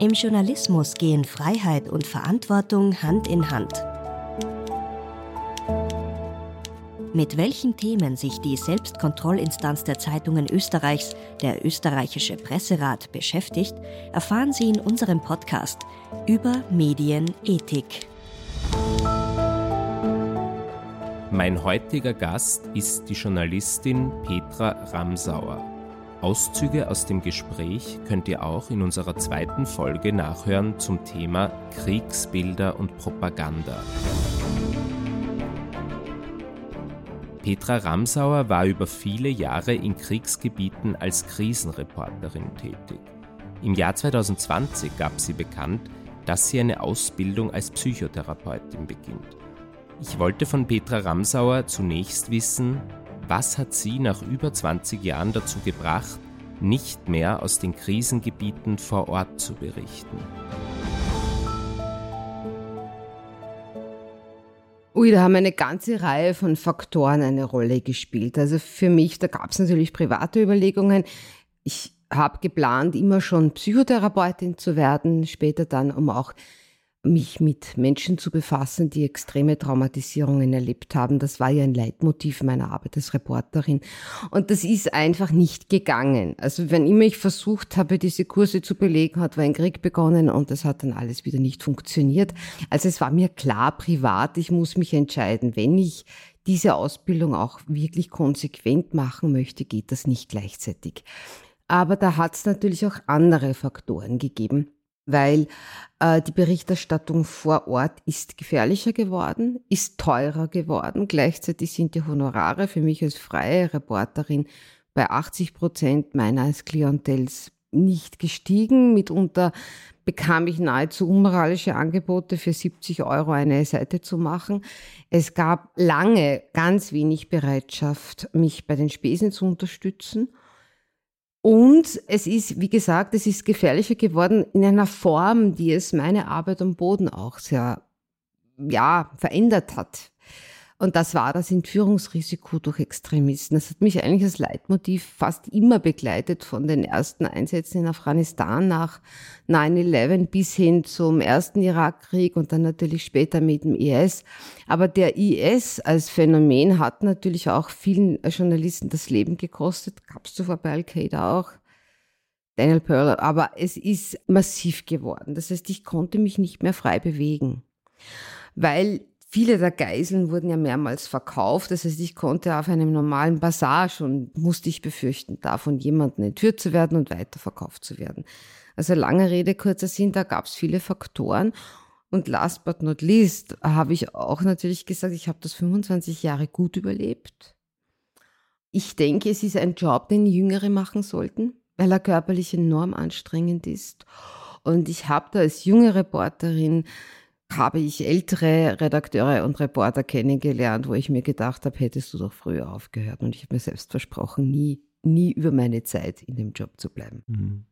Im Journalismus gehen Freiheit und Verantwortung Hand in Hand. Mit welchen Themen sich die Selbstkontrollinstanz der Zeitungen Österreichs, der österreichische Presserat, beschäftigt, erfahren Sie in unserem Podcast über Medienethik. Mein heutiger Gast ist die Journalistin Petra Ramsauer. Auszüge aus dem Gespräch könnt ihr auch in unserer zweiten Folge nachhören zum Thema Kriegsbilder und Propaganda. Petra Ramsauer war über viele Jahre in Kriegsgebieten als Krisenreporterin tätig. Im Jahr 2020 gab sie bekannt, dass sie eine Ausbildung als Psychotherapeutin beginnt. Ich wollte von Petra Ramsauer zunächst wissen, was hat sie nach über 20 Jahren dazu gebracht, nicht mehr aus den Krisengebieten vor Ort zu berichten? Ui, da haben eine ganze Reihe von Faktoren eine Rolle gespielt. Also für mich, da gab es natürlich private Überlegungen. Ich habe geplant, immer schon Psychotherapeutin zu werden, später dann, um auch mich mit Menschen zu befassen, die extreme Traumatisierungen erlebt haben. Das war ja ein Leitmotiv meiner Arbeit als Reporterin. Und das ist einfach nicht gegangen. Also wenn immer ich versucht habe, diese Kurse zu belegen, hat war ein Krieg begonnen und das hat dann alles wieder nicht funktioniert. Also es war mir klar, privat, ich muss mich entscheiden, wenn ich diese Ausbildung auch wirklich konsequent machen möchte, geht das nicht gleichzeitig. Aber da hat es natürlich auch andere Faktoren gegeben weil äh, die Berichterstattung vor Ort ist gefährlicher geworden, ist teurer geworden. Gleichzeitig sind die Honorare für mich als freie Reporterin bei 80 Prozent meines Klientels nicht gestiegen. Mitunter bekam ich nahezu unmoralische Angebote für 70 Euro eine Seite zu machen. Es gab lange ganz wenig Bereitschaft, mich bei den Spesen zu unterstützen. Und es ist, wie gesagt, es ist gefährlicher geworden in einer Form, die es meine Arbeit am Boden auch sehr, ja, verändert hat. Und das war das Entführungsrisiko durch Extremisten. Das hat mich eigentlich als Leitmotiv fast immer begleitet, von den ersten Einsätzen in Afghanistan nach 9-11 bis hin zum ersten Irakkrieg und dann natürlich später mit dem IS. Aber der IS als Phänomen hat natürlich auch vielen Journalisten das Leben gekostet. Gab es zuvor bei Al-Qaida auch. Daniel Pearl, aber es ist massiv geworden. Das heißt, ich konnte mich nicht mehr frei bewegen, weil Viele der Geiseln wurden ja mehrmals verkauft. Das heißt, ich konnte auf einem normalen Bazar schon, musste ich befürchten, davon jemanden entführt zu werden und weiterverkauft zu werden. Also lange Rede, kurzer Sinn, da gab es viele Faktoren. Und last but not least habe ich auch natürlich gesagt, ich habe das 25 Jahre gut überlebt. Ich denke, es ist ein Job, den Jüngere machen sollten, weil er körperlich enorm anstrengend ist. Und ich habe da als junge Reporterin habe ich ältere Redakteure und Reporter kennengelernt, wo ich mir gedacht habe, hättest du doch früher aufgehört. Und ich habe mir selbst versprochen, nie, nie über meine Zeit in dem Job zu bleiben. Mhm.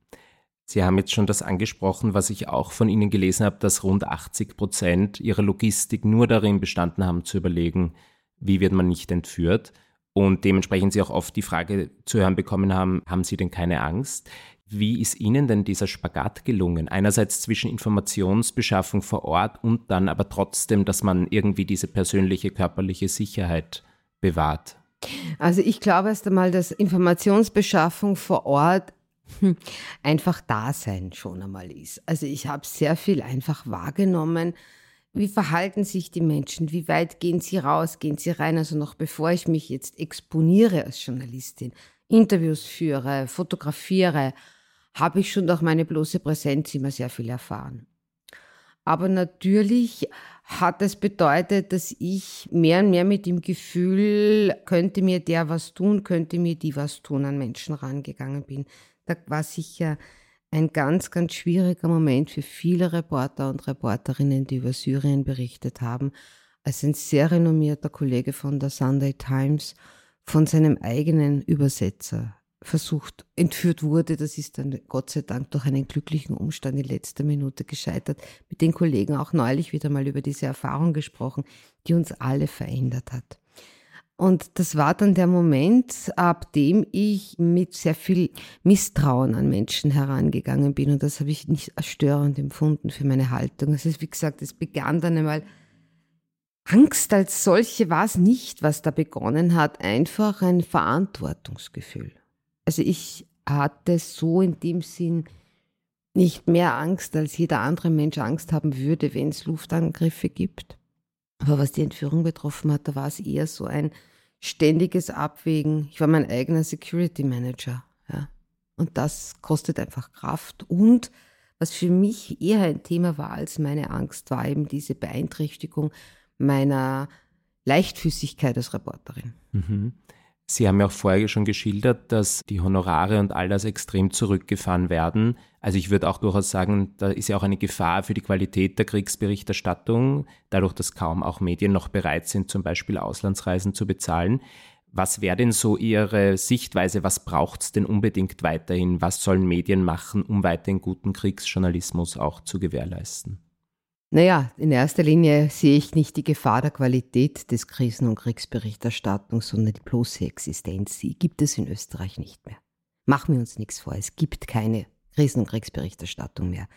Sie haben jetzt schon das angesprochen, was ich auch von Ihnen gelesen habe, dass rund 80 Prozent Ihrer Logistik nur darin bestanden haben, zu überlegen, wie wird man nicht entführt. Und dementsprechend Sie auch oft die Frage zu hören bekommen haben, haben Sie denn keine Angst? Wie ist Ihnen denn dieser Spagat gelungen? Einerseits zwischen Informationsbeschaffung vor Ort und dann aber trotzdem, dass man irgendwie diese persönliche körperliche Sicherheit bewahrt. Also ich glaube erst einmal, dass Informationsbeschaffung vor Ort hm, einfach Dasein schon einmal ist. Also ich habe sehr viel einfach wahrgenommen. Wie verhalten sich die Menschen? Wie weit gehen sie raus? Gehen sie rein? Also noch bevor ich mich jetzt exponiere als Journalistin, Interviews führe, fotografiere, habe ich schon durch meine bloße Präsenz immer sehr viel erfahren. Aber natürlich hat es bedeutet, dass ich mehr und mehr mit dem Gefühl, könnte mir der was tun, könnte mir die was tun, an Menschen rangegangen bin. Da war sicher ein ganz, ganz schwieriger Moment für viele Reporter und Reporterinnen, die über Syrien berichtet haben, als ein sehr renommierter Kollege von der Sunday Times von seinem eigenen Übersetzer versucht, entführt wurde. Das ist dann Gott sei Dank durch einen glücklichen Umstand in letzter Minute gescheitert. Mit den Kollegen auch neulich wieder mal über diese Erfahrung gesprochen, die uns alle verändert hat. Und das war dann der Moment, ab dem ich mit sehr viel Misstrauen an Menschen herangegangen bin. Und das habe ich nicht als störend empfunden für meine Haltung. Ist, wie gesagt, es begann dann einmal Angst als solche war es nicht, was da begonnen hat, einfach ein Verantwortungsgefühl. Also ich hatte so in dem Sinn nicht mehr Angst, als jeder andere Mensch Angst haben würde, wenn es Luftangriffe gibt. Aber was die Entführung betroffen hat, da war es eher so ein ständiges Abwägen. Ich war mein eigener Security Manager. Ja. Und das kostet einfach Kraft. Und was für mich eher ein Thema war als meine Angst, war eben diese Beeinträchtigung meiner Leichtfüßigkeit als Reporterin. Mhm. Sie haben ja auch vorher schon geschildert, dass die Honorare und all das extrem zurückgefahren werden. Also ich würde auch durchaus sagen, da ist ja auch eine Gefahr für die Qualität der Kriegsberichterstattung, dadurch, dass kaum auch Medien noch bereit sind, zum Beispiel Auslandsreisen zu bezahlen. Was wäre denn so Ihre Sichtweise? Was braucht es denn unbedingt weiterhin? Was sollen Medien machen, um weiterhin guten Kriegsjournalismus auch zu gewährleisten? Naja, in erster Linie sehe ich nicht die Gefahr der Qualität des Krisen- und Kriegsberichterstattung, sondern die bloße Existenz. Die gibt es in Österreich nicht mehr. Machen wir uns nichts vor, es gibt keine Krisen- und Kriegsberichterstattung mehr.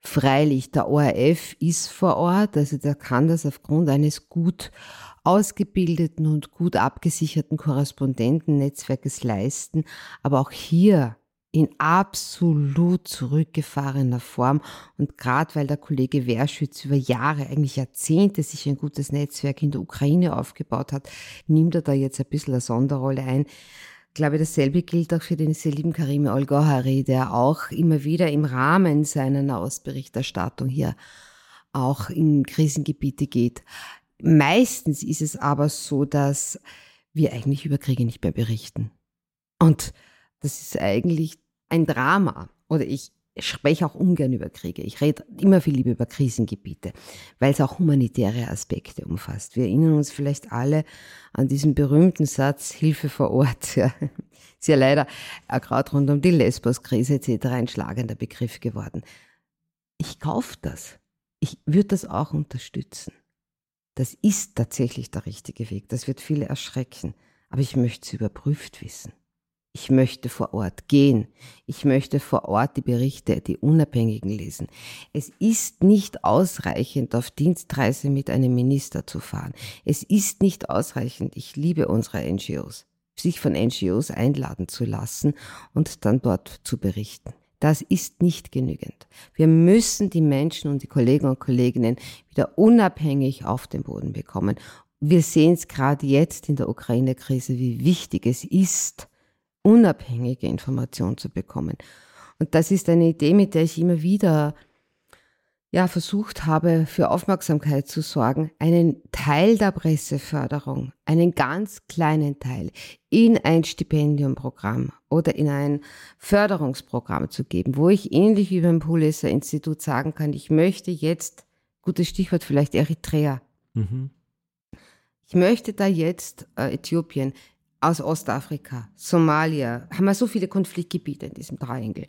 Freilich, der ORF ist vor Ort, also der kann das aufgrund eines gut ausgebildeten und gut abgesicherten Korrespondentennetzwerkes leisten. Aber auch hier in absolut zurückgefahrener Form. Und gerade weil der Kollege Werschütz über Jahre, eigentlich Jahrzehnte sich ein gutes Netzwerk in der Ukraine aufgebaut hat, nimmt er da jetzt ein bisschen eine Sonderrolle ein. Ich glaube, dasselbe gilt auch für den sehr lieben Karim Al-Gohari, der auch immer wieder im Rahmen seiner Nahostberichterstattung hier auch in Krisengebiete geht. Meistens ist es aber so, dass wir eigentlich über Kriege nicht mehr berichten. Und das ist eigentlich ein Drama. Oder ich spreche auch ungern über Kriege. Ich rede immer viel lieber über Krisengebiete, weil es auch humanitäre Aspekte umfasst. Wir erinnern uns vielleicht alle an diesen berühmten Satz Hilfe vor Ort. Ja. Ist ja leider äh, gerade rund um die Lesbos-Krise etc. ein schlagender Begriff geworden. Ich kaufe das. Ich würde das auch unterstützen. Das ist tatsächlich der richtige Weg. Das wird viele erschrecken. Aber ich möchte es überprüft wissen. Ich möchte vor Ort gehen. Ich möchte vor Ort die Berichte, die Unabhängigen lesen. Es ist nicht ausreichend, auf Dienstreise mit einem Minister zu fahren. Es ist nicht ausreichend, ich liebe unsere NGOs, sich von NGOs einladen zu lassen und dann dort zu berichten. Das ist nicht genügend. Wir müssen die Menschen und die Kollegen und Kolleginnen wieder unabhängig auf den Boden bekommen. Wir sehen es gerade jetzt in der Ukraine-Krise, wie wichtig es ist, unabhängige Information zu bekommen. Und das ist eine Idee, mit der ich immer wieder ja, versucht habe, für Aufmerksamkeit zu sorgen, einen Teil der Presseförderung, einen ganz kleinen Teil, in ein Stipendiumprogramm oder in ein Förderungsprogramm zu geben, wo ich ähnlich wie beim Pulitzer Institut sagen kann, ich möchte jetzt, gutes Stichwort vielleicht Eritrea, mhm. ich möchte da jetzt äh, Äthiopien, aus Ostafrika, Somalia, haben wir so viele Konfliktgebiete in diesem Triangle.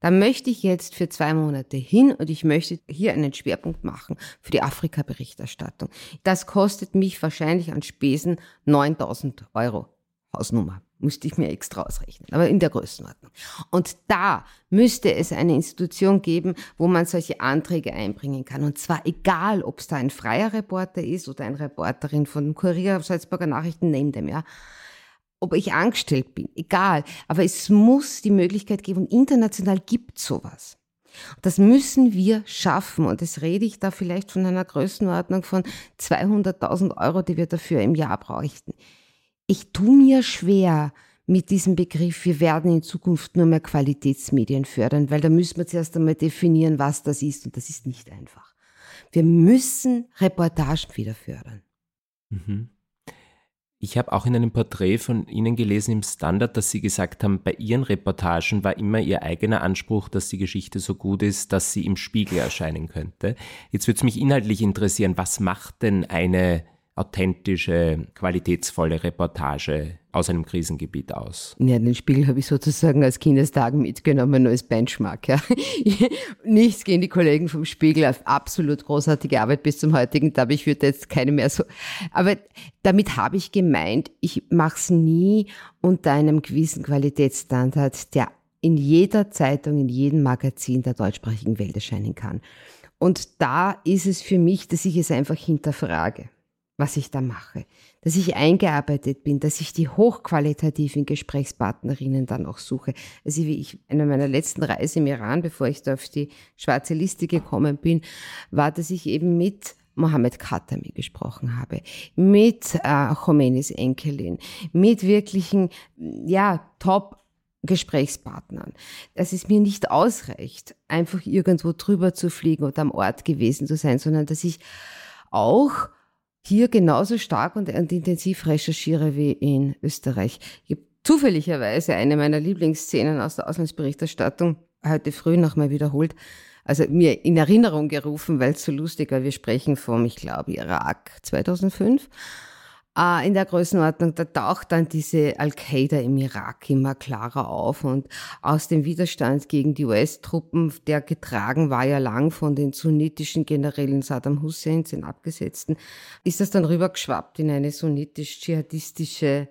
Da möchte ich jetzt für zwei Monate hin und ich möchte hier einen Schwerpunkt machen für die Afrika-Berichterstattung. Das kostet mich wahrscheinlich an Spesen 9000 Euro. Hausnummer. Müsste ich mir extra ausrechnen, aber in der Größenordnung. Und da müsste es eine Institution geben, wo man solche Anträge einbringen kann. Und zwar egal, ob es da ein freier Reporter ist oder eine Reporterin von Kurier, Salzburger Nachrichten, nehmt dem, ja ob ich angestellt bin, egal. Aber es muss die Möglichkeit geben, und international gibt sowas. Das müssen wir schaffen. Und das rede ich da vielleicht von einer Größenordnung von 200.000 Euro, die wir dafür im Jahr bräuchten. Ich tue mir schwer mit diesem Begriff, wir werden in Zukunft nur mehr Qualitätsmedien fördern, weil da müssen wir zuerst einmal definieren, was das ist. Und das ist nicht einfach. Wir müssen Reportagen wieder fördern. Mhm. Ich habe auch in einem Porträt von Ihnen gelesen im Standard, dass Sie gesagt haben, bei Ihren Reportagen war immer Ihr eigener Anspruch, dass die Geschichte so gut ist, dass sie im Spiegel erscheinen könnte. Jetzt würde es mich inhaltlich interessieren, was macht denn eine authentische, qualitätsvolle Reportage aus einem Krisengebiet aus? Ja, den Spiegel habe ich sozusagen als Kindestagen mitgenommen, als Benchmark. Ja. Nichts gegen die Kollegen vom Spiegel, absolut großartige Arbeit bis zum heutigen Tag. Ich würde jetzt keine mehr so. Aber damit habe ich gemeint, ich mache es nie unter einem gewissen Qualitätsstandard, der in jeder Zeitung, in jedem Magazin der deutschsprachigen Welt erscheinen kann. Und da ist es für mich, dass ich es einfach hinterfrage was ich da mache, dass ich eingearbeitet bin, dass ich die hochqualitativen Gesprächspartnerinnen dann auch suche. Also wie ich einer meiner letzten Reise im Iran, bevor ich da auf die schwarze Liste gekommen bin, war, dass ich eben mit Mohammed Khatami gesprochen habe, mit äh, Khomeinis Enkelin, mit wirklichen, ja, Top Gesprächspartnern, dass es mir nicht ausreicht, einfach irgendwo drüber zu fliegen oder am Ort gewesen zu sein, sondern dass ich auch hier genauso stark und, intensiv recherchiere wie in Österreich. Ich habe zufälligerweise eine meiner Lieblingsszenen aus der Auslandsberichterstattung heute früh nochmal wiederholt, also mir in Erinnerung gerufen, weil es so lustig war. Wir sprechen vom, ich glaube, Irak 2005 äh, in der Größenordnung, da taucht dann diese Al-Qaida im Irak immer klarer auf. Und aus dem Widerstand gegen die US-Truppen, der getragen war ja lang von den sunnitischen Generälen Saddam Hussein, den Abgesetzten, ist das dann rübergeschwappt in eine sunnitisch-dschihadistische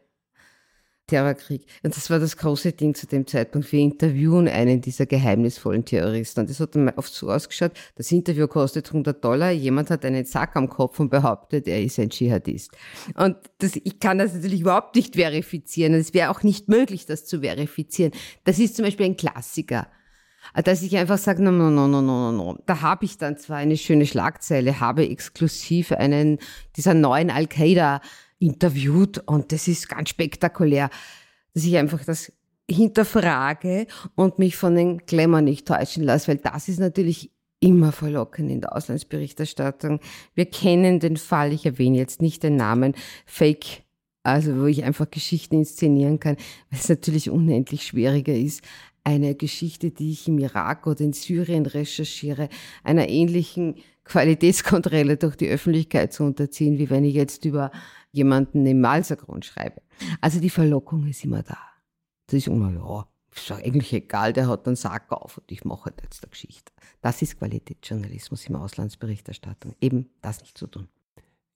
Terrorkrieg. Und das war das große Ding zu dem Zeitpunkt. Wir interviewen einen dieser geheimnisvollen Terroristen. Und das hat dann oft so ausgeschaut, das Interview kostet 100 Dollar, jemand hat einen Sack am Kopf und behauptet, er ist ein Dschihadist. Und das, ich kann das natürlich überhaupt nicht verifizieren. Es wäre auch nicht möglich, das zu verifizieren. Das ist zum Beispiel ein Klassiker dass ich einfach sage, no, no, no, no, no, no. Da habe ich dann zwar eine schöne Schlagzeile, habe exklusiv einen dieser neuen Al-Qaida interviewt und das ist ganz spektakulär, dass ich einfach das hinterfrage und mich von den Glamour nicht täuschen lasse, weil das ist natürlich immer verlockend in der Auslandsberichterstattung. Wir kennen den Fall, ich erwähne jetzt nicht den Namen, Fake, also wo ich einfach Geschichten inszenieren kann, weil es natürlich unendlich schwieriger ist, eine Geschichte, die ich im Irak oder in Syrien recherchiere, einer ähnlichen Qualitätskontrolle durch die Öffentlichkeit zu unterziehen, wie wenn ich jetzt über jemanden im Malsergrund schreibe. Also die Verlockung ist immer da. Das ist immer, ja, ist eigentlich egal, der hat einen Sack auf und ich mache halt jetzt eine Geschichte. Das ist Qualitätsjournalismus im Auslandsberichterstattung, eben das nicht zu tun.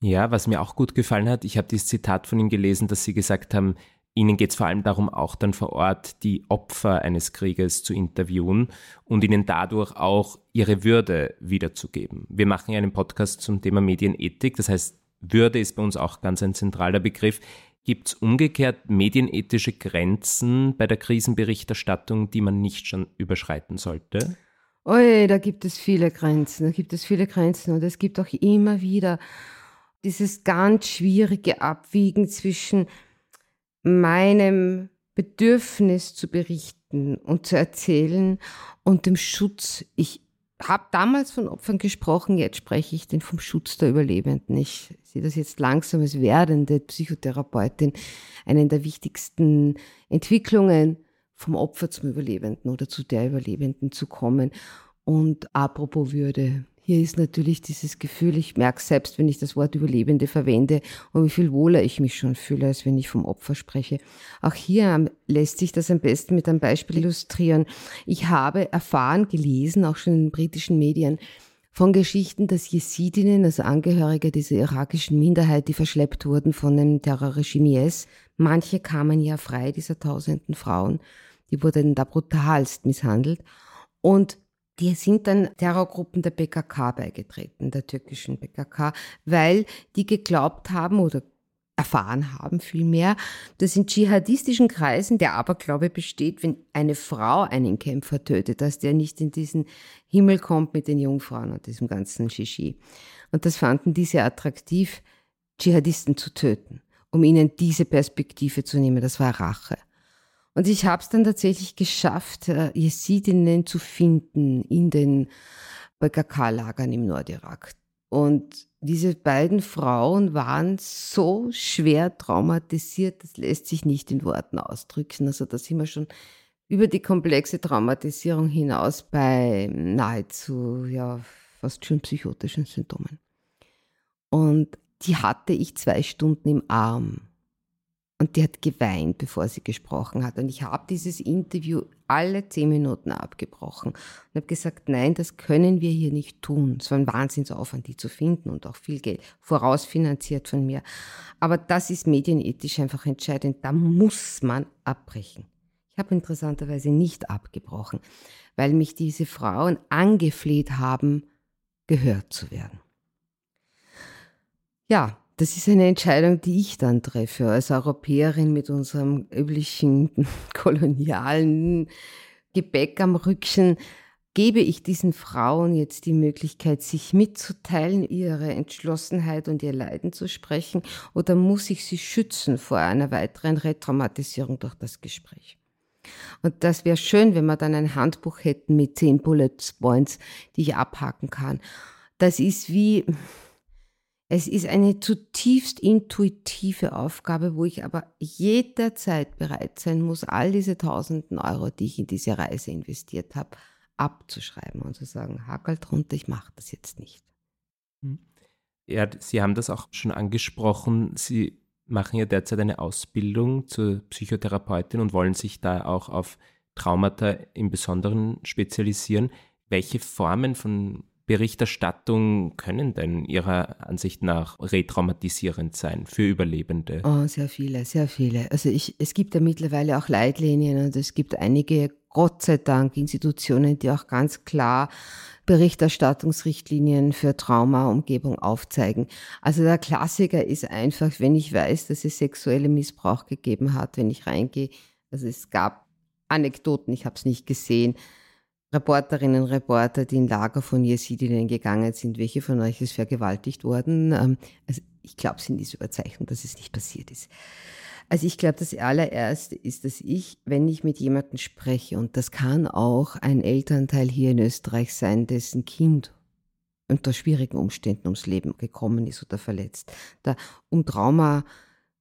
Ja, was mir auch gut gefallen hat, ich habe dieses Zitat von Ihnen gelesen, dass Sie gesagt haben, Ihnen geht es vor allem darum, auch dann vor Ort die Opfer eines Krieges zu interviewen und ihnen dadurch auch ihre Würde wiederzugeben. Wir machen ja einen Podcast zum Thema Medienethik, das heißt, würde ist bei uns auch ganz ein zentraler Begriff. Gibt es umgekehrt medienethische Grenzen bei der Krisenberichterstattung, die man nicht schon überschreiten sollte? Oi, da gibt es viele Grenzen, da gibt es viele Grenzen und es gibt auch immer wieder dieses ganz schwierige Abwiegen zwischen meinem Bedürfnis zu berichten und zu erzählen und dem Schutz. Ich habe damals von Opfern gesprochen, jetzt spreche ich den vom Schutz der Überlebenden. Ich sehe das jetzt langsam als werdende Psychotherapeutin, einen der wichtigsten Entwicklungen vom Opfer zum Überlebenden oder zu der Überlebenden zu kommen. Und apropos Würde, hier ist natürlich dieses Gefühl, ich merke selbst, wenn ich das Wort Überlebende verwende und wie viel wohler ich mich schon fühle, als wenn ich vom Opfer spreche. Auch hier lässt sich das am besten mit einem Beispiel illustrieren. Ich habe erfahren, gelesen, auch schon in britischen Medien, von Geschichten, dass Jesidinnen, also Angehörige dieser irakischen Minderheit, die verschleppt wurden von dem Terrorregime IS, manche kamen ja frei, dieser tausenden Frauen, die wurden da brutalst misshandelt. Und die sind dann Terrorgruppen der PKK beigetreten, der türkischen PKK, weil die geglaubt haben oder erfahren haben vielmehr, dass in dschihadistischen Kreisen der Aberglaube besteht, wenn eine Frau einen Kämpfer tötet, dass der nicht in diesen Himmel kommt mit den Jungfrauen und diesem ganzen Shishi. Und das fanden diese attraktiv, Dschihadisten zu töten, um ihnen diese Perspektive zu nehmen. Das war Rache. Und ich habe es dann tatsächlich geschafft, äh, Jesidinnen zu finden in den PKK-Lagern im Nordirak. Und diese beiden Frauen waren so schwer traumatisiert, das lässt sich nicht in Worten ausdrücken. Also da sind wir schon über die komplexe Traumatisierung hinaus bei nahezu, ja, fast schon psychotischen Symptomen. Und die hatte ich zwei Stunden im Arm. Und die hat geweint, bevor sie gesprochen hat. Und ich habe dieses Interview alle zehn Minuten abgebrochen und habe gesagt, nein, das können wir hier nicht tun. Es war ein Wahnsinnsaufwand, die zu finden und auch viel Geld vorausfinanziert von mir. Aber das ist medienethisch einfach entscheidend. Da muss man abbrechen. Ich habe interessanterweise nicht abgebrochen, weil mich diese Frauen angefleht haben, gehört zu werden. Ja, das ist eine Entscheidung, die ich dann treffe als Europäerin mit unserem üblichen kolonialen Gebäck am Rückchen. Gebe ich diesen Frauen jetzt die Möglichkeit, sich mitzuteilen, ihre Entschlossenheit und ihr Leiden zu sprechen, oder muss ich sie schützen vor einer weiteren Retraumatisierung durch das Gespräch? Und das wäre schön, wenn wir dann ein Handbuch hätten mit zehn Bullet Points, die ich abhaken kann. Das ist wie, es ist eine zutiefst intuitive Aufgabe, wo ich aber jederzeit bereit sein muss, all diese tausenden Euro, die ich in diese Reise investiert habe, abzuschreiben und zu sagen, Hakel drunter, ich mache das jetzt nicht. Hm. Ja, Sie haben das auch schon angesprochen. Sie machen ja derzeit eine Ausbildung zur Psychotherapeutin und wollen sich da auch auf Traumata im Besonderen spezialisieren. Welche Formen von Berichterstattung können denn Ihrer Ansicht nach retraumatisierend sein für Überlebende? Oh, sehr viele, sehr viele. Also ich, es gibt ja mittlerweile auch Leitlinien und es gibt einige, Gott sei Dank, Institutionen, die auch ganz klar Berichterstattungsrichtlinien für Traumaumgebung aufzeigen. Also der Klassiker ist einfach, wenn ich weiß, dass es sexuelle Missbrauch gegeben hat, wenn ich reingehe. Also es gab Anekdoten, ich habe es nicht gesehen, Reporterinnen und Reporter, die in Lager von Jesidinnen gegangen sind. Welche von euch ist vergewaltigt worden? Ähm, also ich glaube, es sind diese Überzeichnung, dass es nicht passiert ist. Also ich glaube, das allererste ist, dass ich, wenn ich mit jemandem spreche, und das kann auch ein Elternteil hier in Österreich sein, dessen Kind unter schwierigen Umständen ums Leben gekommen ist oder verletzt, da um Trauma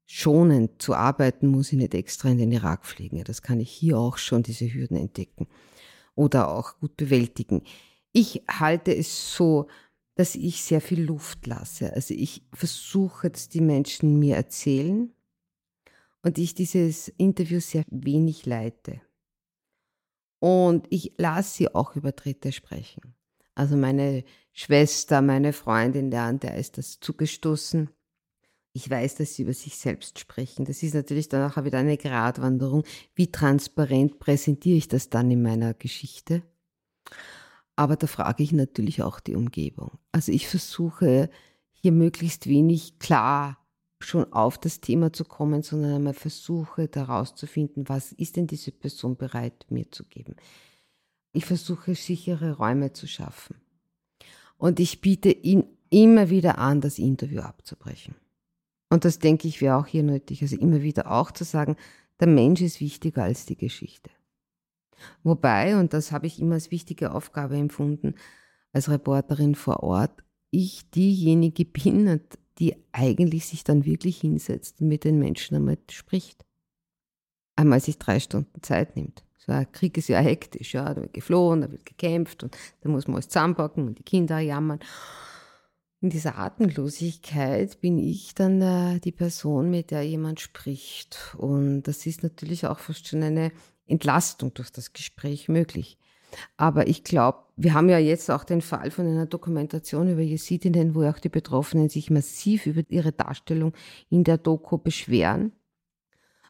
schonend zu arbeiten, muss ich nicht extra in den Irak fliegen. das kann ich hier auch schon diese Hürden entdecken oder auch gut bewältigen. Ich halte es so, dass ich sehr viel Luft lasse. Also ich versuche, dass die Menschen mir erzählen und ich dieses Interview sehr wenig leite. Und ich lasse sie auch über Dritte sprechen. Also meine Schwester, meine Freundin, der an der ist das zugestoßen. Ich weiß, dass sie über sich selbst sprechen. Das ist natürlich dann auch wieder eine Gratwanderung. Wie transparent präsentiere ich das dann in meiner Geschichte? Aber da frage ich natürlich auch die Umgebung. Also ich versuche hier möglichst wenig klar schon auf das Thema zu kommen, sondern einmal versuche herauszufinden, was ist denn diese Person bereit mir zu geben. Ich versuche sichere Räume zu schaffen. Und ich biete ihn immer wieder an, das Interview abzubrechen. Und das denke ich wäre auch hier nötig. Also immer wieder auch zu sagen, der Mensch ist wichtiger als die Geschichte. Wobei, und das habe ich immer als wichtige Aufgabe empfunden, als Reporterin vor Ort, ich diejenige bin, die eigentlich sich dann wirklich hinsetzt und mit den Menschen einmal spricht. Einmal sich drei Stunden Zeit nimmt. So ein Krieg ist ja hektisch, ja, da wird geflohen, da wird gekämpft und da muss man alles zusammenpacken und die Kinder jammern in dieser Atemlosigkeit bin ich dann äh, die Person, mit der jemand spricht. Und das ist natürlich auch fast schon eine Entlastung durch das Gespräch möglich. Aber ich glaube, wir haben ja jetzt auch den Fall von einer Dokumentation über Jesidinnen, wo auch die Betroffenen sich massiv über ihre Darstellung in der Doku beschweren.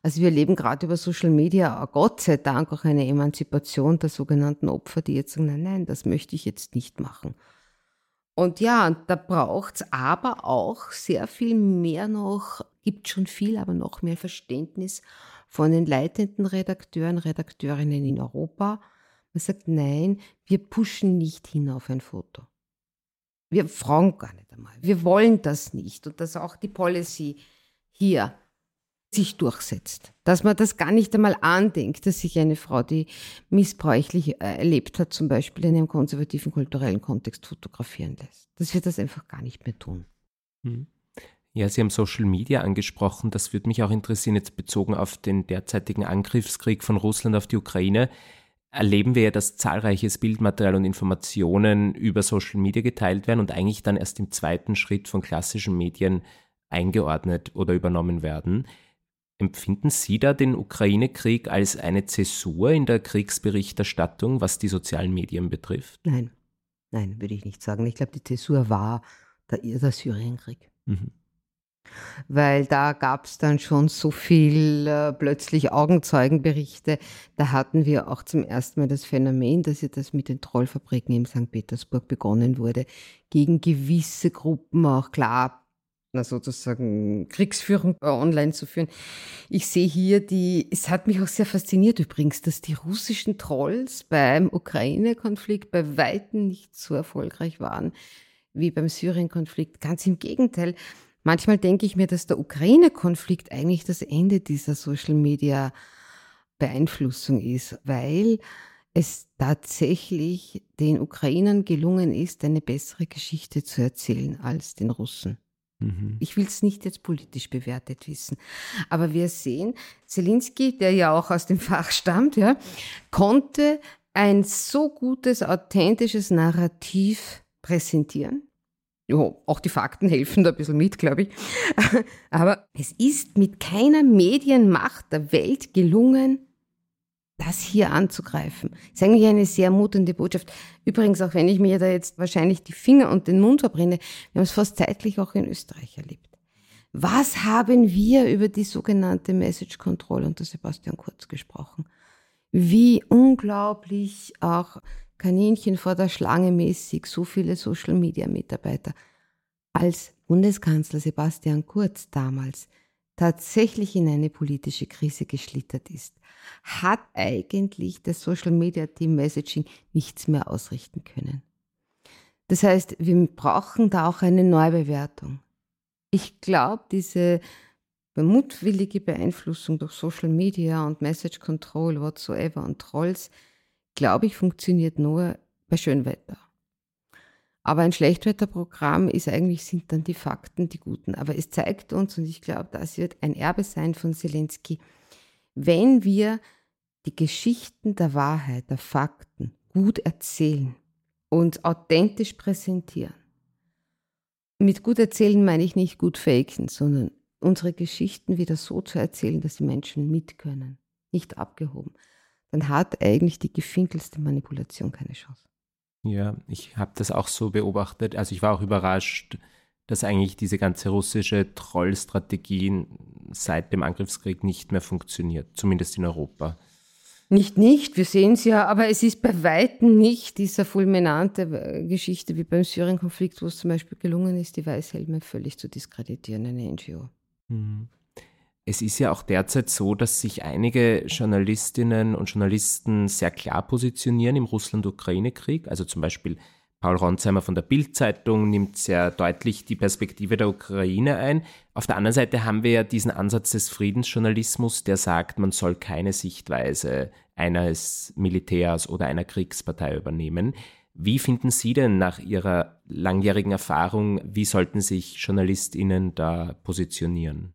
Also wir erleben gerade über Social Media, Gott sei Dank, auch eine Emanzipation der sogenannten Opfer, die jetzt sagen, nein, nein, das möchte ich jetzt nicht machen. Und ja, da braucht es aber auch sehr viel mehr noch, gibt schon viel, aber noch mehr Verständnis von den leitenden Redakteuren, Redakteurinnen in Europa. Man sagt, nein, wir pushen nicht hin auf ein Foto. Wir fragen gar nicht einmal. Wir wollen das nicht. Und dass auch die Policy hier sich durchsetzt. Dass man das gar nicht einmal andenkt, dass sich eine Frau, die missbräuchlich äh, erlebt hat, zum Beispiel in einem konservativen kulturellen Kontext fotografieren lässt. Dass wir das einfach gar nicht mehr tun. Hm. Ja, Sie haben Social Media angesprochen. Das würde mich auch interessieren, jetzt bezogen auf den derzeitigen Angriffskrieg von Russland auf die Ukraine. Erleben wir ja, dass zahlreiches Bildmaterial und Informationen über Social Media geteilt werden und eigentlich dann erst im zweiten Schritt von klassischen Medien eingeordnet oder übernommen werden. Empfinden Sie da den Ukraine-Krieg als eine Zäsur in der Kriegsberichterstattung, was die sozialen Medien betrifft? Nein, nein, würde ich nicht sagen. Ich glaube, die Zäsur war der, der Syrienkrieg. Mhm. Weil da gab es dann schon so viel äh, plötzlich Augenzeugenberichte. Da hatten wir auch zum ersten Mal das Phänomen, dass ja das mit den Trollfabriken in St. Petersburg begonnen wurde, gegen gewisse Gruppen auch klar na, sozusagen Kriegsführung äh, online zu führen. Ich sehe hier die, es hat mich auch sehr fasziniert übrigens, dass die russischen Trolls beim Ukraine-Konflikt bei Weitem nicht so erfolgreich waren wie beim Syrien-Konflikt. Ganz im Gegenteil. Manchmal denke ich mir, dass der Ukraine-Konflikt eigentlich das Ende dieser Social-Media-Beeinflussung ist, weil es tatsächlich den Ukrainern gelungen ist, eine bessere Geschichte zu erzählen als den Russen. Mhm. Ich will es nicht jetzt politisch bewertet wissen. Aber wir sehen, Zelensky, der ja auch aus dem Fach stammt, ja, konnte ein so gutes, authentisches Narrativ präsentieren. Ja, auch die Fakten helfen da ein bisschen mit, glaube ich. Aber es ist mit keiner Medienmacht der Welt gelungen, das hier anzugreifen. Das ist eigentlich eine sehr mutende Botschaft. Übrigens, auch wenn ich mir da jetzt wahrscheinlich die Finger und den Mund verbrenne, wir haben es fast zeitlich auch in Österreich erlebt. Was haben wir über die sogenannte Message Control unter Sebastian Kurz gesprochen? Wie unglaublich auch Kaninchen vor der Schlange mäßig so viele Social Media Mitarbeiter als Bundeskanzler Sebastian Kurz damals tatsächlich in eine politische Krise geschlittert ist, hat eigentlich das Social Media Team Messaging nichts mehr ausrichten können. Das heißt, wir brauchen da auch eine Neubewertung. Ich glaube, diese mutwillige Beeinflussung durch Social Media und Message Control, whatsoever und Trolls, glaube ich, funktioniert nur bei Schönwetter. Aber ein Schlechtwetterprogramm ist eigentlich, sind dann die Fakten die guten. Aber es zeigt uns, und ich glaube, das wird ein Erbe sein von Zelensky, wenn wir die Geschichten der Wahrheit, der Fakten gut erzählen und authentisch präsentieren. Mit gut erzählen meine ich nicht gut faken, sondern unsere Geschichten wieder so zu erzählen, dass die Menschen mitkönnen, nicht abgehoben. Dann hat eigentlich die gefinkelste Manipulation keine Chance. Ja, ich habe das auch so beobachtet. Also ich war auch überrascht, dass eigentlich diese ganze russische Trollstrategie seit dem Angriffskrieg nicht mehr funktioniert, zumindest in Europa. Nicht nicht, wir sehen es ja, aber es ist bei Weitem nicht dieser fulminante äh, Geschichte wie beim Syrien-Konflikt, wo es zum Beispiel gelungen ist, die Weißhelme völlig zu diskreditieren, eine NGO. Mhm. Es ist ja auch derzeit so, dass sich einige Journalistinnen und Journalisten sehr klar positionieren im Russland-Ukraine-Krieg. Also zum Beispiel Paul Ronsheimer von der Bild-Zeitung nimmt sehr deutlich die Perspektive der Ukraine ein. Auf der anderen Seite haben wir ja diesen Ansatz des Friedensjournalismus, der sagt, man soll keine Sichtweise eines Militärs oder einer Kriegspartei übernehmen. Wie finden Sie denn nach Ihrer langjährigen Erfahrung, wie sollten sich JournalistInnen da positionieren?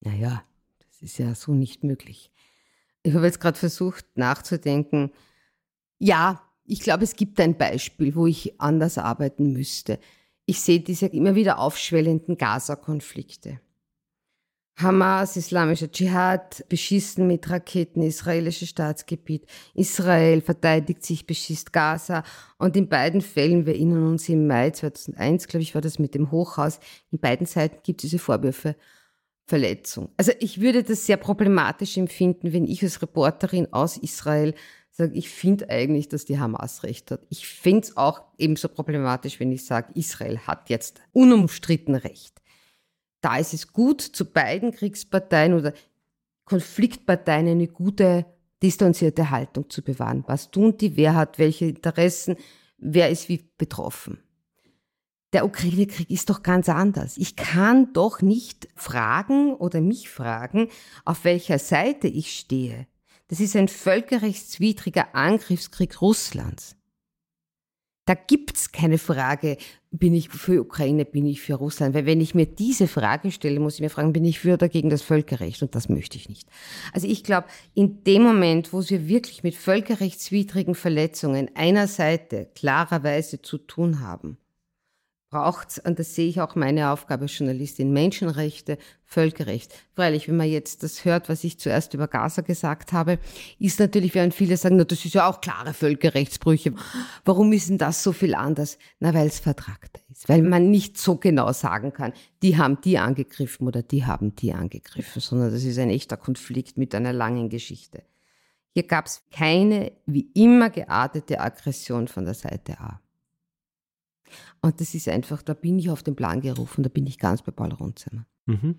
Naja, das ist ja so nicht möglich. Ich habe jetzt gerade versucht nachzudenken. Ja, ich glaube, es gibt ein Beispiel, wo ich anders arbeiten müsste. Ich sehe diese immer wieder aufschwellenden Gaza-Konflikte. Hamas, islamischer Dschihad, beschissen mit Raketen israelisches Staatsgebiet. Israel verteidigt sich, beschießt Gaza. Und in beiden Fällen, wir erinnern uns im Mai 2001, glaube ich, war das mit dem Hochhaus, in beiden Seiten gibt es diese Vorwürfe Verletzung. Also ich würde das sehr problematisch empfinden, wenn ich als Reporterin aus Israel sage, ich finde eigentlich, dass die Hamas recht hat. Ich finde es auch ebenso problematisch, wenn ich sage, Israel hat jetzt unumstritten recht. Da ist es gut, zu beiden Kriegsparteien oder Konfliktparteien eine gute, distanzierte Haltung zu bewahren. Was tun die? Wer hat welche Interessen? Wer ist wie betroffen? Der Ukraine-Krieg ist doch ganz anders. Ich kann doch nicht fragen oder mich fragen, auf welcher Seite ich stehe. Das ist ein völkerrechtswidriger Angriffskrieg Russlands. Da gibt's keine Frage, bin ich für Ukraine, bin ich für Russland? Weil wenn ich mir diese Frage stelle, muss ich mir fragen, bin ich für oder gegen das Völkerrecht? Und das möchte ich nicht. Also ich glaube, in dem Moment, wo wir wirklich mit völkerrechtswidrigen Verletzungen einer Seite klarerweise zu tun haben, braucht und das sehe ich auch meine Aufgabe als Journalistin, Menschenrechte, Völkerrecht. Freilich, wenn man jetzt das hört, was ich zuerst über Gaza gesagt habe, ist natürlich, werden viele sagen, na, das ist ja auch klare Völkerrechtsbrüche. Warum ist denn das so viel anders? Na, weil es vertragter ist, weil man nicht so genau sagen kann, die haben die angegriffen oder die haben die angegriffen, sondern das ist ein echter Konflikt mit einer langen Geschichte. Hier gab es keine wie immer geartete Aggression von der Seite A. Und das ist einfach, da bin ich auf den Plan gerufen, da bin ich ganz bei Paul Runzimmer. Mhm.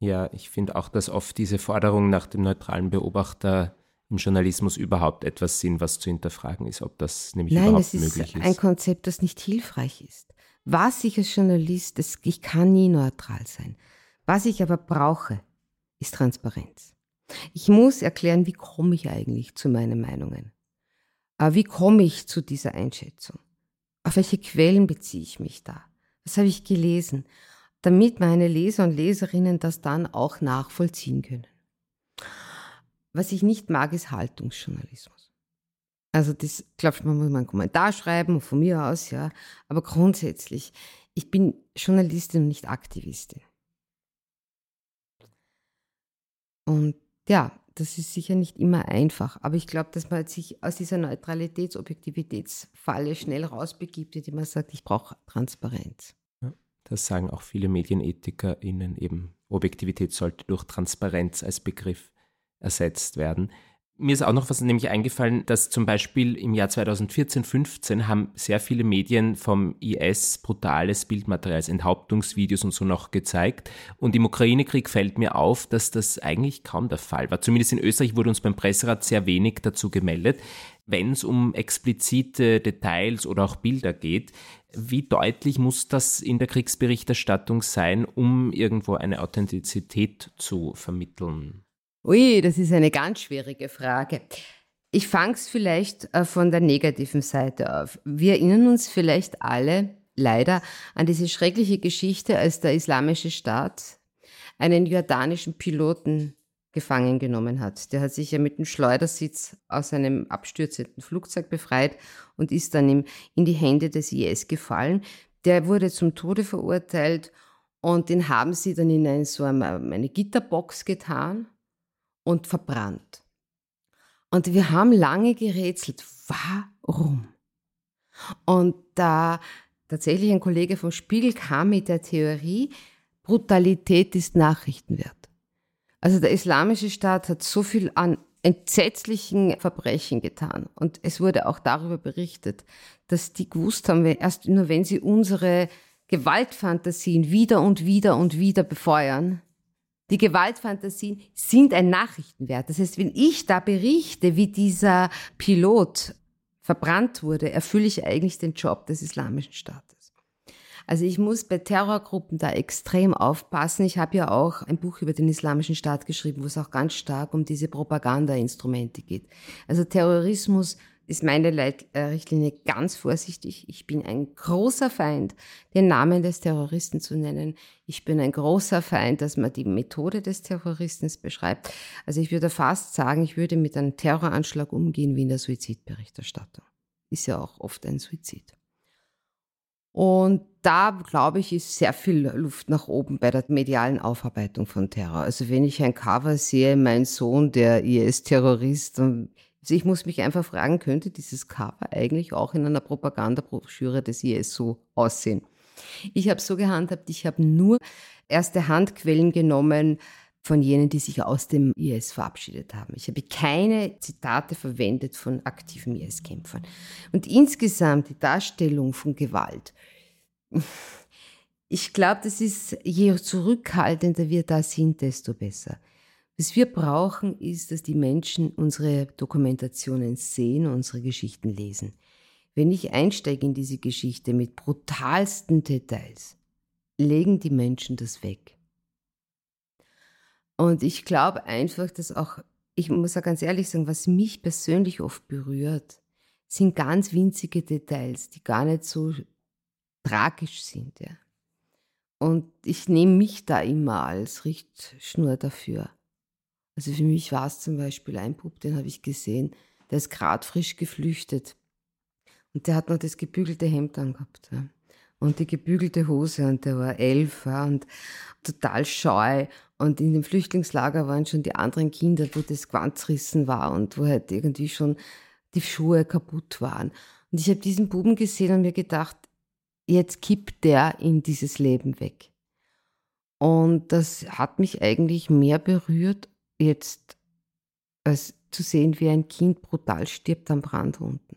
Ja, ich finde auch, dass oft diese Forderung nach dem neutralen Beobachter im Journalismus überhaupt etwas sind, was zu hinterfragen ist, ob das nämlich Nein, überhaupt möglich ist. Nein, es ist ein Konzept, das nicht hilfreich ist. Was ich als Journalist, das, ich kann nie neutral sein. Was ich aber brauche, ist Transparenz. Ich muss erklären, wie komme ich eigentlich zu meinen Meinungen? Äh, wie komme ich zu dieser Einschätzung? Auf welche Quellen beziehe ich mich da? Was habe ich gelesen? Damit meine Leser und Leserinnen das dann auch nachvollziehen können. Was ich nicht mag, ist Haltungsjournalismus. Also das, glaube ich, man muss mal einen Kommentar schreiben, von mir aus, ja. Aber grundsätzlich, ich bin Journalistin und nicht Aktivistin. Und ja, das ist sicher nicht immer einfach, aber ich glaube, dass man sich aus dieser Neutralitäts-, Objektivitätsfalle schnell rausbegibt, indem man sagt, ich brauche Transparenz. Ja, das sagen auch viele MedienethikerInnen eben. Objektivität sollte durch Transparenz als Begriff ersetzt werden. Mir ist auch noch was nämlich eingefallen, dass zum Beispiel im Jahr 2014, 15 haben sehr viele Medien vom IS brutales Bildmaterial, Enthauptungsvideos und so noch gezeigt. Und im Ukraine-Krieg fällt mir auf, dass das eigentlich kaum der Fall war. Zumindest in Österreich wurde uns beim Presserat sehr wenig dazu gemeldet. Wenn es um explizite Details oder auch Bilder geht, wie deutlich muss das in der Kriegsberichterstattung sein, um irgendwo eine Authentizität zu vermitteln? Ui, das ist eine ganz schwierige Frage. Ich fange es vielleicht äh, von der negativen Seite auf. Wir erinnern uns vielleicht alle leider an diese schreckliche Geschichte, als der Islamische Staat einen jordanischen Piloten gefangen genommen hat. Der hat sich ja mit dem Schleudersitz aus einem abstürzenden Flugzeug befreit und ist dann in die Hände des IS gefallen. Der wurde zum Tode verurteilt und den haben sie dann in eine, so eine, eine Gitterbox getan und verbrannt. Und wir haben lange gerätselt, warum? Und da tatsächlich ein Kollege vom Spiegel kam mit der Theorie, Brutalität ist Nachrichtenwert. Also der islamische Staat hat so viel an entsetzlichen Verbrechen getan. Und es wurde auch darüber berichtet, dass die gewusst haben, erst nur wenn sie unsere Gewaltfantasien wieder und wieder und wieder befeuern, die Gewaltfantasien sind ein Nachrichtenwert. Das heißt, wenn ich da berichte, wie dieser Pilot verbrannt wurde, erfülle ich eigentlich den Job des Islamischen Staates. Also ich muss bei Terrorgruppen da extrem aufpassen. Ich habe ja auch ein Buch über den Islamischen Staat geschrieben, wo es auch ganz stark um diese Propagandainstrumente geht. Also Terrorismus ist meine Leitrichtlinie ganz vorsichtig. Ich bin ein großer Feind, den Namen des Terroristen zu nennen. Ich bin ein großer Feind, dass man die Methode des Terroristen beschreibt. Also ich würde fast sagen, ich würde mit einem Terroranschlag umgehen wie in der Suizidberichterstattung. Ist ja auch oft ein Suizid. Und da, glaube ich, ist sehr viel Luft nach oben bei der medialen Aufarbeitung von Terror. Also wenn ich ein Cover sehe, mein Sohn, der IS-Terrorist, also ich muss mich einfach fragen, könnte dieses Cover eigentlich auch in einer Propagandabroschüre des IS so aussehen? Ich habe so gehandhabt, ich habe nur erste Handquellen genommen von jenen, die sich aus dem IS verabschiedet haben. Ich habe keine Zitate verwendet von aktiven IS-Kämpfern. Und insgesamt die Darstellung von Gewalt. Ich glaube, das ist, je zurückhaltender wir da sind, desto besser. Was wir brauchen, ist, dass die Menschen unsere Dokumentationen sehen, unsere Geschichten lesen. Wenn ich einsteige in diese Geschichte mit brutalsten Details, legen die Menschen das weg. Und ich glaube einfach, dass auch, ich muss auch ganz ehrlich sagen, was mich persönlich oft berührt, sind ganz winzige Details, die gar nicht so tragisch sind. Ja. Und ich nehme mich da immer als Richtschnur dafür. Also für mich war es zum Beispiel ein Bub, den habe ich gesehen, der ist gerade frisch geflüchtet. Und der hat noch das gebügelte Hemd angehabt. Ja. und die gebügelte Hose und der war elf ja, und total scheu. Und in dem Flüchtlingslager waren schon die anderen Kinder, wo das Quanzrissen war und wo halt irgendwie schon die Schuhe kaputt waren. Und ich habe diesen Buben gesehen und mir gedacht, jetzt kippt der in dieses Leben weg. Und das hat mich eigentlich mehr berührt, jetzt als zu sehen, wie ein Kind brutal stirbt am Brand unten.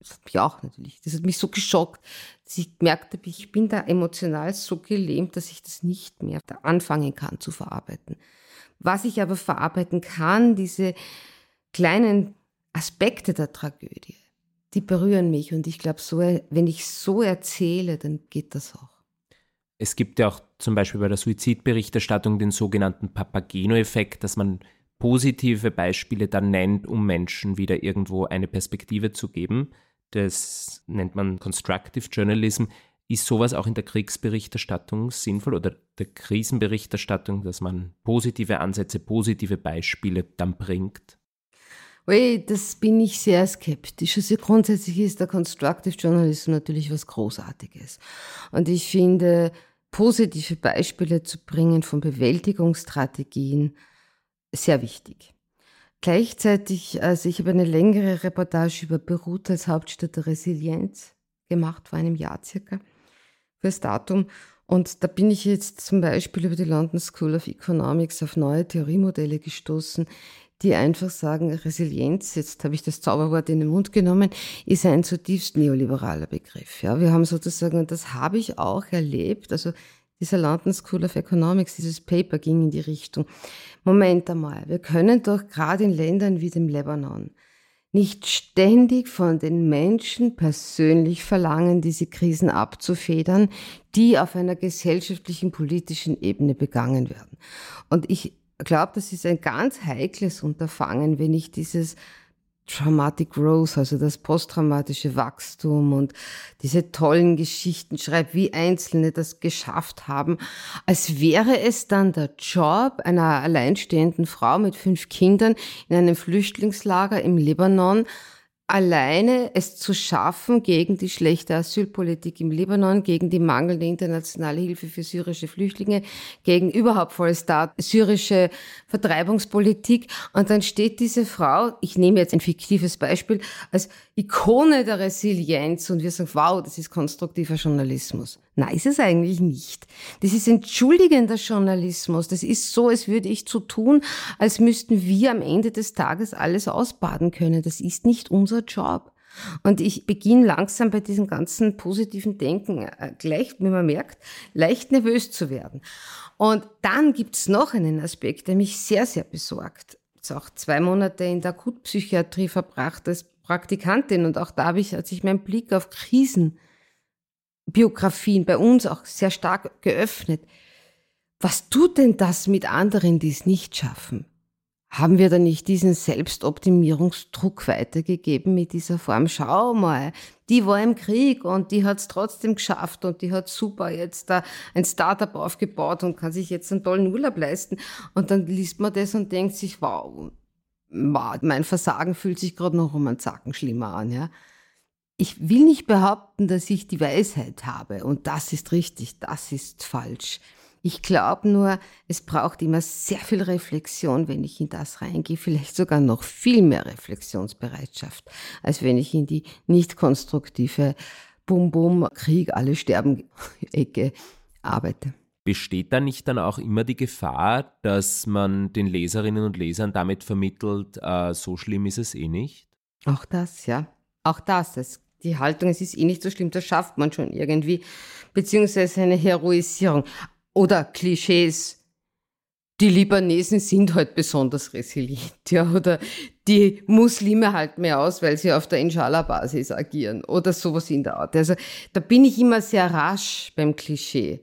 Das hat mich auch natürlich, das hat mich so geschockt, dass ich gemerkt habe, ich bin da emotional so gelähmt, dass ich das nicht mehr anfangen kann zu verarbeiten. Was ich aber verarbeiten kann, diese kleinen Aspekte der Tragödie, die berühren mich und ich glaube, so, wenn ich so erzähle, dann geht das auch. Es gibt ja auch zum Beispiel bei der Suizidberichterstattung den sogenannten Papageno-Effekt, dass man positive Beispiele dann nennt, um Menschen wieder irgendwo eine Perspektive zu geben. Das nennt man Constructive Journalism. Ist sowas auch in der Kriegsberichterstattung sinnvoll oder der Krisenberichterstattung, dass man positive Ansätze, positive Beispiele dann bringt? Ui, das bin ich sehr skeptisch. Also grundsätzlich ist der Constructive Journalism natürlich was Großartiges. Und ich finde, positive Beispiele zu bringen von Bewältigungsstrategien sehr wichtig. Gleichzeitig, also ich habe eine längere Reportage über Beirut als Hauptstadt der Resilienz gemacht, vor einem Jahr circa, fürs Datum. Und da bin ich jetzt zum Beispiel über die London School of Economics auf neue Theoriemodelle gestoßen, die einfach sagen, Resilienz, jetzt habe ich das Zauberwort in den Mund genommen, ist ein zutiefst neoliberaler Begriff. Ja, wir haben sozusagen, und das habe ich auch erlebt, also dieser London School of Economics, dieses Paper ging in die Richtung. Moment einmal, wir können doch gerade in Ländern wie dem Lebanon nicht ständig von den Menschen persönlich verlangen, diese Krisen abzufedern, die auf einer gesellschaftlichen, politischen Ebene begangen werden. Und ich glaube, das ist ein ganz heikles Unterfangen, wenn ich dieses Traumatic Growth, also das posttraumatische Wachstum und diese tollen Geschichten schreibe, wie Einzelne das geschafft haben, als wäre es dann der Job einer alleinstehenden Frau mit fünf Kindern in einem Flüchtlingslager im Libanon, alleine es zu schaffen, gegen die schlechte Asylpolitik im Libanon, gegen die mangelnde internationale Hilfe für syrische Flüchtlinge, gegen überhaupt Vollstart syrische Vertreibungspolitik. Und dann steht diese Frau, ich nehme jetzt ein fiktives Beispiel, als Ikone der Resilienz und wir sagen, wow, das ist konstruktiver Journalismus. Nein, ist es eigentlich nicht. Das ist entschuldigender Journalismus. Das ist so, als würde ich zu tun, als müssten wir am Ende des Tages alles ausbaden können. Das ist nicht unser Job. Und ich beginne langsam bei diesem ganzen positiven Denken äh, gleich, wie man merkt, leicht nervös zu werden. Und dann gibt's noch einen Aspekt, der mich sehr, sehr besorgt. Ich habe auch zwei Monate in der Akutpsychiatrie verbracht als Praktikantin und auch da habe ich, als ich meinen Blick auf Krisen Biografien bei uns auch sehr stark geöffnet. Was tut denn das mit anderen, die es nicht schaffen? Haben wir da nicht diesen Selbstoptimierungsdruck weitergegeben mit dieser Form? Schau mal, die war im Krieg und die hat es trotzdem geschafft und die hat super jetzt da ein Startup aufgebaut und kann sich jetzt einen tollen Urlaub leisten. Und dann liest man das und denkt sich, wow, mein Versagen fühlt sich gerade noch um einen Zacken schlimmer an, ja ich will nicht behaupten, dass ich die Weisheit habe und das ist richtig, das ist falsch. Ich glaube nur, es braucht immer sehr viel Reflexion, wenn ich in das reingehe, vielleicht sogar noch viel mehr Reflexionsbereitschaft, als wenn ich in die nicht konstruktive Bum-Bum, Krieg, alle sterben Ecke arbeite. Besteht da nicht dann auch immer die Gefahr, dass man den Leserinnen und Lesern damit vermittelt, äh, so schlimm ist es eh nicht? Auch das, ja. Auch das, das die Haltung, es ist eh nicht so schlimm, das schafft man schon irgendwie, beziehungsweise eine Heroisierung. Oder Klischees, die Libanesen sind halt besonders resilient, ja, oder die Muslime halten mehr aus, weil sie auf der Inshallah-Basis agieren, oder sowas in der Art. Also da bin ich immer sehr rasch beim Klischee.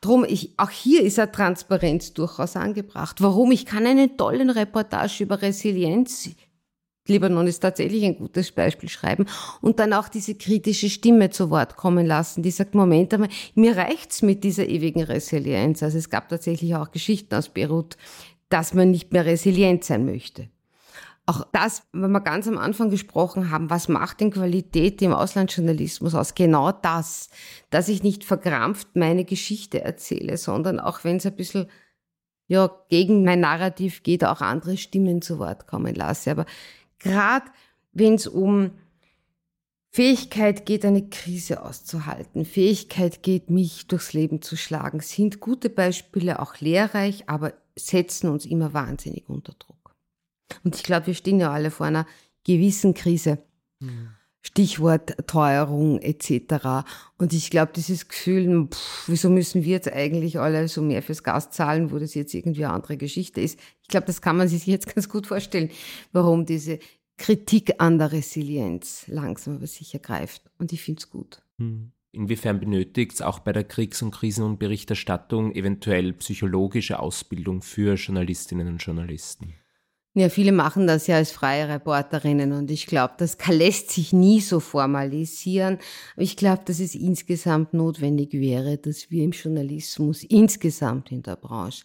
Drum, ich, auch hier ist eine Transparenz durchaus angebracht. Warum? Ich kann einen tollen Reportage über Resilienz Libanon ist tatsächlich ein gutes Beispiel schreiben und dann auch diese kritische Stimme zu Wort kommen lassen, die sagt, Moment einmal, mir reicht's mit dieser ewigen Resilienz. Also es gab tatsächlich auch Geschichten aus Beirut, dass man nicht mehr resilient sein möchte. auch das, wenn wir ganz am Anfang gesprochen haben, was macht denn Qualität im Auslandsjournalismus aus? Genau das, dass ich nicht verkrampft meine Geschichte erzähle, sondern auch wenn es ein bisschen ja, gegen mein Narrativ geht, auch andere Stimmen zu Wort kommen lasse. Aber gerade wenn es um Fähigkeit geht, eine Krise auszuhalten, Fähigkeit geht, mich durchs Leben zu schlagen, sind gute Beispiele auch lehrreich, aber setzen uns immer wahnsinnig unter Druck. Und ich glaube, wir stehen ja alle vor einer gewissen Krise. Mhm. Stichwort Teuerung etc. Und ich glaube, dieses Gefühl, pff, wieso müssen wir jetzt eigentlich alle so mehr fürs Gas zahlen, wo das jetzt irgendwie eine andere Geschichte ist. Ich glaube, das kann man sich jetzt ganz gut vorstellen, warum diese Kritik an der Resilienz langsam aber sicher greift. Und ich finde es gut. Mhm. Inwiefern benötigt es auch bei der Kriegs- und Krisen- und Berichterstattung eventuell psychologische Ausbildung für Journalistinnen und Journalisten? Ja, viele machen das ja als freie Reporterinnen und ich glaube, das lässt sich nie so formalisieren. Aber ich glaube, dass es insgesamt notwendig wäre, dass wir im Journalismus insgesamt in der Branche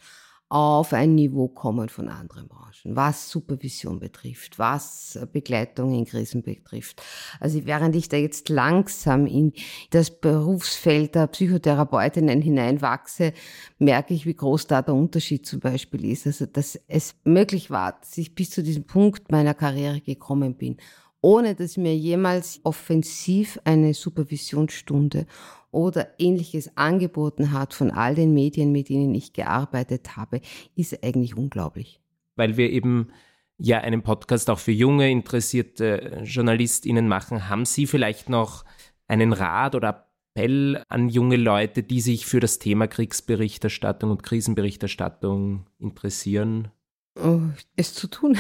auf ein Niveau kommen von anderen Branchen, was Supervision betrifft, was Begleitung in Krisen betrifft. Also während ich da jetzt langsam in das Berufsfeld der Psychotherapeutinnen hineinwachse, merke ich, wie groß da der Unterschied zum Beispiel ist. Also dass es möglich war, dass ich bis zu diesem Punkt meiner Karriere gekommen bin ohne dass mir jemals offensiv eine Supervisionsstunde oder ähnliches angeboten hat von all den Medien, mit denen ich gearbeitet habe, ist eigentlich unglaublich. Weil wir eben ja einen Podcast auch für junge, interessierte JournalistInnen machen, haben Sie vielleicht noch einen Rat oder Appell an junge Leute, die sich für das Thema Kriegsberichterstattung und Krisenberichterstattung interessieren? Oh, es zu tun.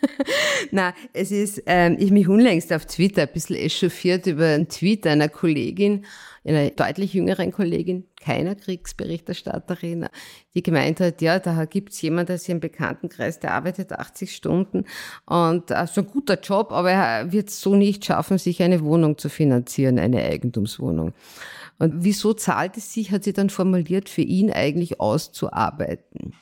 Na, es ist, ähm, ich mich unlängst auf Twitter ein bisschen echauffiert über einen Tweet einer Kollegin, einer deutlich jüngeren Kollegin, keiner Kriegsberichterstatterin, die gemeint hat, ja, da gibt's jemand aus ihrem Bekanntenkreis, der arbeitet 80 Stunden und äh, so ein guter Job, aber er wird es so nicht schaffen, sich eine Wohnung zu finanzieren, eine Eigentumswohnung. Und wieso zahlt es sich, hat sie dann formuliert, für ihn eigentlich auszuarbeiten.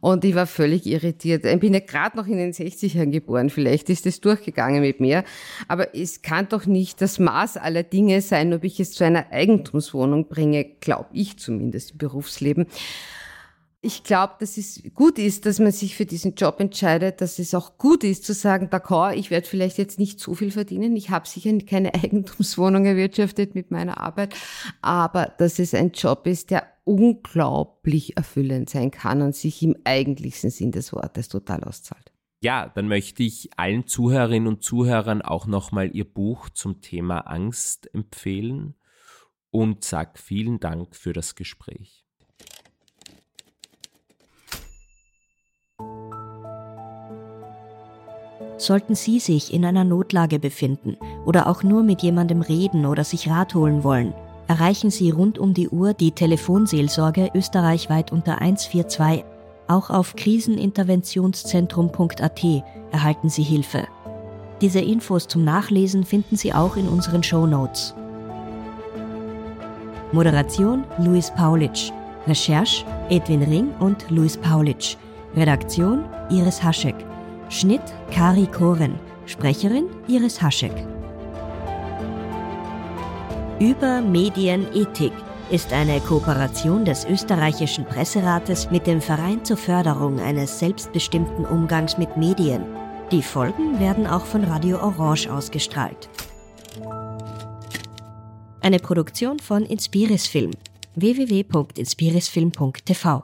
Und ich war völlig irritiert. Ich bin ja gerade noch in den 60ern geboren. Vielleicht ist es durchgegangen mit mir. Aber es kann doch nicht das Maß aller Dinge sein, ob ich es zu einer Eigentumswohnung bringe, glaube ich zumindest im Berufsleben ich glaube, dass es gut ist, dass man sich für diesen Job entscheidet, dass es auch gut ist zu sagen, d'accord, ich werde vielleicht jetzt nicht so viel verdienen, ich habe sicher keine Eigentumswohnung erwirtschaftet mit meiner Arbeit, aber dass es ein Job ist, der unglaublich erfüllend sein kann und sich im eigentlichsten Sinn des Wortes total auszahlt. Ja, dann möchte ich allen Zuhörerinnen und Zuhörern auch nochmal Ihr Buch zum Thema Angst empfehlen und sage vielen Dank für das Gespräch. Sollten Sie sich in einer Notlage befinden oder auch nur mit jemandem reden oder sich Rat holen wollen, erreichen Sie rund um die Uhr die Telefonseelsorge österreichweit unter 142. Auch auf kriseninterventionszentrum.at erhalten Sie Hilfe. Diese Infos zum Nachlesen finden Sie auch in unseren Show Notes. Moderation Luis Paulitsch. Recherche Edwin Ring und Luis Paulitsch. Redaktion Iris Haschek. Schnitt Kari Koren. Sprecherin Iris Haschek. Über Medienethik ist eine Kooperation des österreichischen Presserates mit dem Verein zur Förderung eines selbstbestimmten Umgangs mit Medien. Die Folgen werden auch von Radio Orange ausgestrahlt. Eine Produktion von Inspiris Film www.inspirisfilm.tv